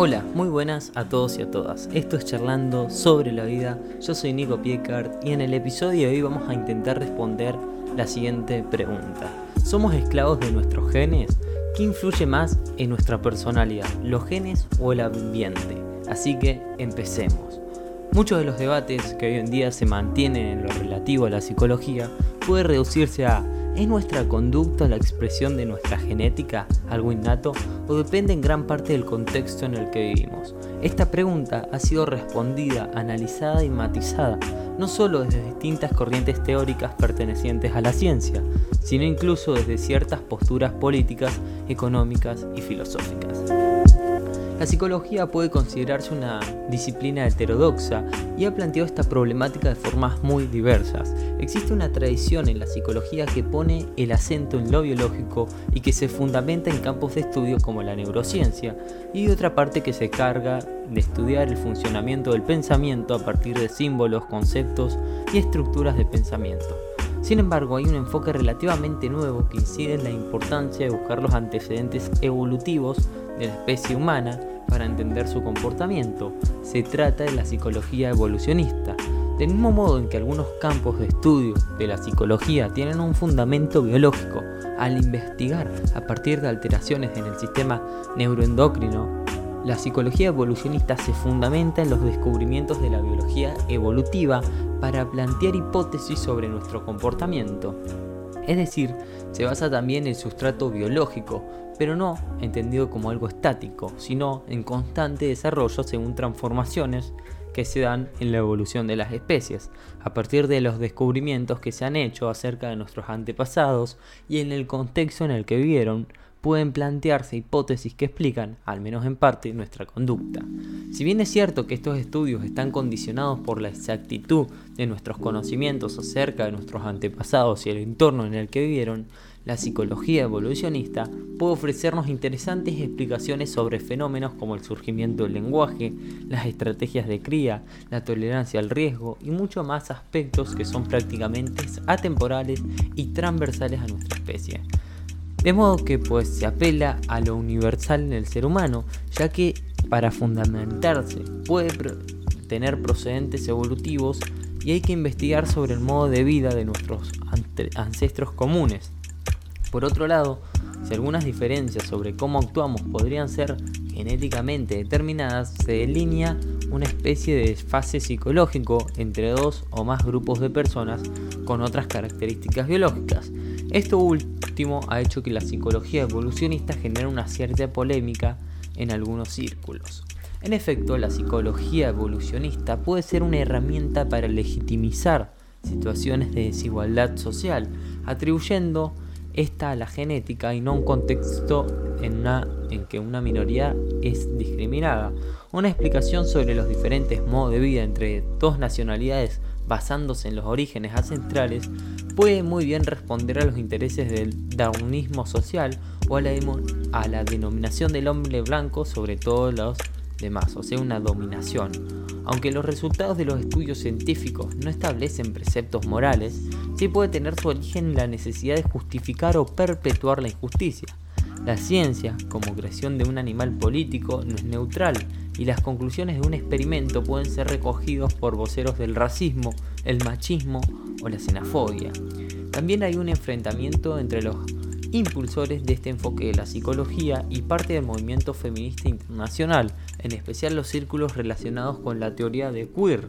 Hola, muy buenas a todos y a todas. Esto es Charlando sobre la vida. Yo soy Nico Piecart y en el episodio de hoy vamos a intentar responder la siguiente pregunta. ¿Somos esclavos de nuestros genes? ¿Qué influye más en nuestra personalidad, los genes o el ambiente? Así que empecemos. Muchos de los debates que hoy en día se mantienen en lo relativo a la psicología puede reducirse a ¿Es nuestra conducta la expresión de nuestra genética, algo innato, o depende en gran parte del contexto en el que vivimos? Esta pregunta ha sido respondida, analizada y matizada, no solo desde distintas corrientes teóricas pertenecientes a la ciencia, sino incluso desde ciertas posturas políticas, económicas y filosóficas. La psicología puede considerarse una disciplina heterodoxa y ha planteado esta problemática de formas muy diversas. Existe una tradición en la psicología que pone el acento en lo biológico y que se fundamenta en campos de estudio como la neurociencia, y otra parte que se carga de estudiar el funcionamiento del pensamiento a partir de símbolos, conceptos y estructuras de pensamiento. Sin embargo, hay un enfoque relativamente nuevo que incide en la importancia de buscar los antecedentes evolutivos de la especie humana para entender su comportamiento. Se trata de la psicología evolucionista. Del mismo modo en que algunos campos de estudio de la psicología tienen un fundamento biológico, al investigar a partir de alteraciones en el sistema neuroendocrino, la psicología evolucionista se fundamenta en los descubrimientos de la biología evolutiva para plantear hipótesis sobre nuestro comportamiento. Es decir, se basa también en sustrato biológico, pero no entendido como algo estático, sino en constante desarrollo según transformaciones que se dan en la evolución de las especies, a partir de los descubrimientos que se han hecho acerca de nuestros antepasados y en el contexto en el que vivieron, pueden plantearse hipótesis que explican, al menos en parte, nuestra conducta. Si bien es cierto que estos estudios están condicionados por la exactitud de nuestros conocimientos acerca de nuestros antepasados y el entorno en el que vivieron, la psicología evolucionista puede ofrecernos interesantes explicaciones sobre fenómenos como el surgimiento del lenguaje, las estrategias de cría, la tolerancia al riesgo y muchos más aspectos que son prácticamente atemporales y transversales a nuestra especie. De modo que pues se apela a lo universal en el ser humano, ya que para fundamentarse puede tener procedentes evolutivos y hay que investigar sobre el modo de vida de nuestros ancestros comunes. Por otro lado, si algunas diferencias sobre cómo actuamos podrían ser genéticamente determinadas, se delinea una especie de fase psicológico entre dos o más grupos de personas con otras características biológicas. Esto último ha hecho que la psicología evolucionista genere una cierta polémica en algunos círculos. En efecto, la psicología evolucionista puede ser una herramienta para legitimizar situaciones de desigualdad social, atribuyendo esta a la genética y no un contexto en, en que una minoría es discriminada. Una explicación sobre los diferentes modos de vida entre dos nacionalidades basándose en los orígenes ancestrales puede muy bien responder a los intereses del darwinismo social o a la, a la denominación del hombre blanco sobre todos los demás, o sea, una dominación. Aunque los resultados de los estudios científicos no establecen preceptos morales, sí puede tener su origen en la necesidad de justificar o perpetuar la injusticia. La ciencia, como creación de un animal político, no es neutral y las conclusiones de un experimento pueden ser recogidos por voceros del racismo, el machismo o la xenofobia. También hay un enfrentamiento entre los impulsores de este enfoque de la psicología y parte del movimiento feminista internacional, en especial los círculos relacionados con la teoría de queer.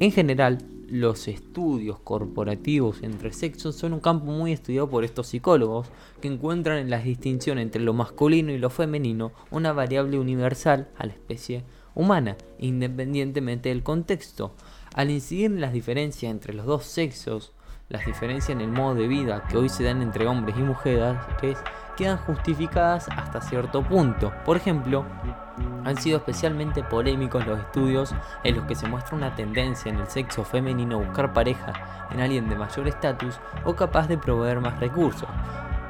En general, los estudios corporativos entre sexos son un campo muy estudiado por estos psicólogos, que encuentran en la distinción entre lo masculino y lo femenino una variable universal a la especie humana, independientemente del contexto. Al incidir en las diferencias entre los dos sexos, las diferencias en el modo de vida que hoy se dan entre hombres y mujeres quedan justificadas hasta cierto punto. Por ejemplo, han sido especialmente polémicos los estudios en los que se muestra una tendencia en el sexo femenino a buscar pareja en alguien de mayor estatus o capaz de proveer más recursos.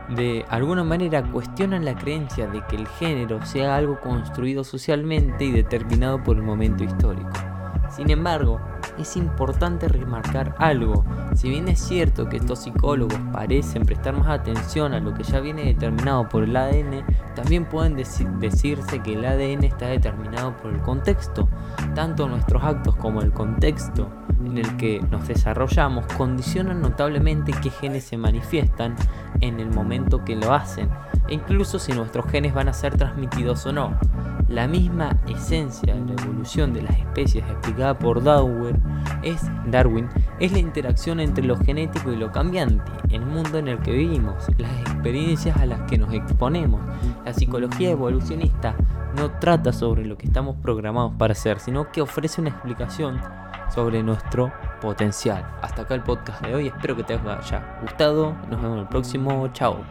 De alguna manera cuestionan la creencia de que el género sea algo construido socialmente y determinado por el momento histórico. Sin embargo, es importante remarcar algo. Si bien es cierto que estos psicólogos parecen prestar más atención a lo que ya viene determinado por el ADN, también pueden decirse que el ADN está determinado por el contexto. Tanto nuestros actos como el contexto en el que nos desarrollamos condicionan notablemente qué genes se manifiestan en el momento que lo hacen, e incluso si nuestros genes van a ser transmitidos o no. La misma esencia de la evolución de las especies explicada por Darwin es, Darwin es la interacción entre lo genético y lo cambiante, el mundo en el que vivimos, las experiencias a las que nos exponemos. La psicología evolucionista no trata sobre lo que estamos programados para ser, sino que ofrece una explicación sobre nuestro potencial. Hasta acá el podcast de hoy, espero que te haya gustado, nos vemos en el próximo, chao.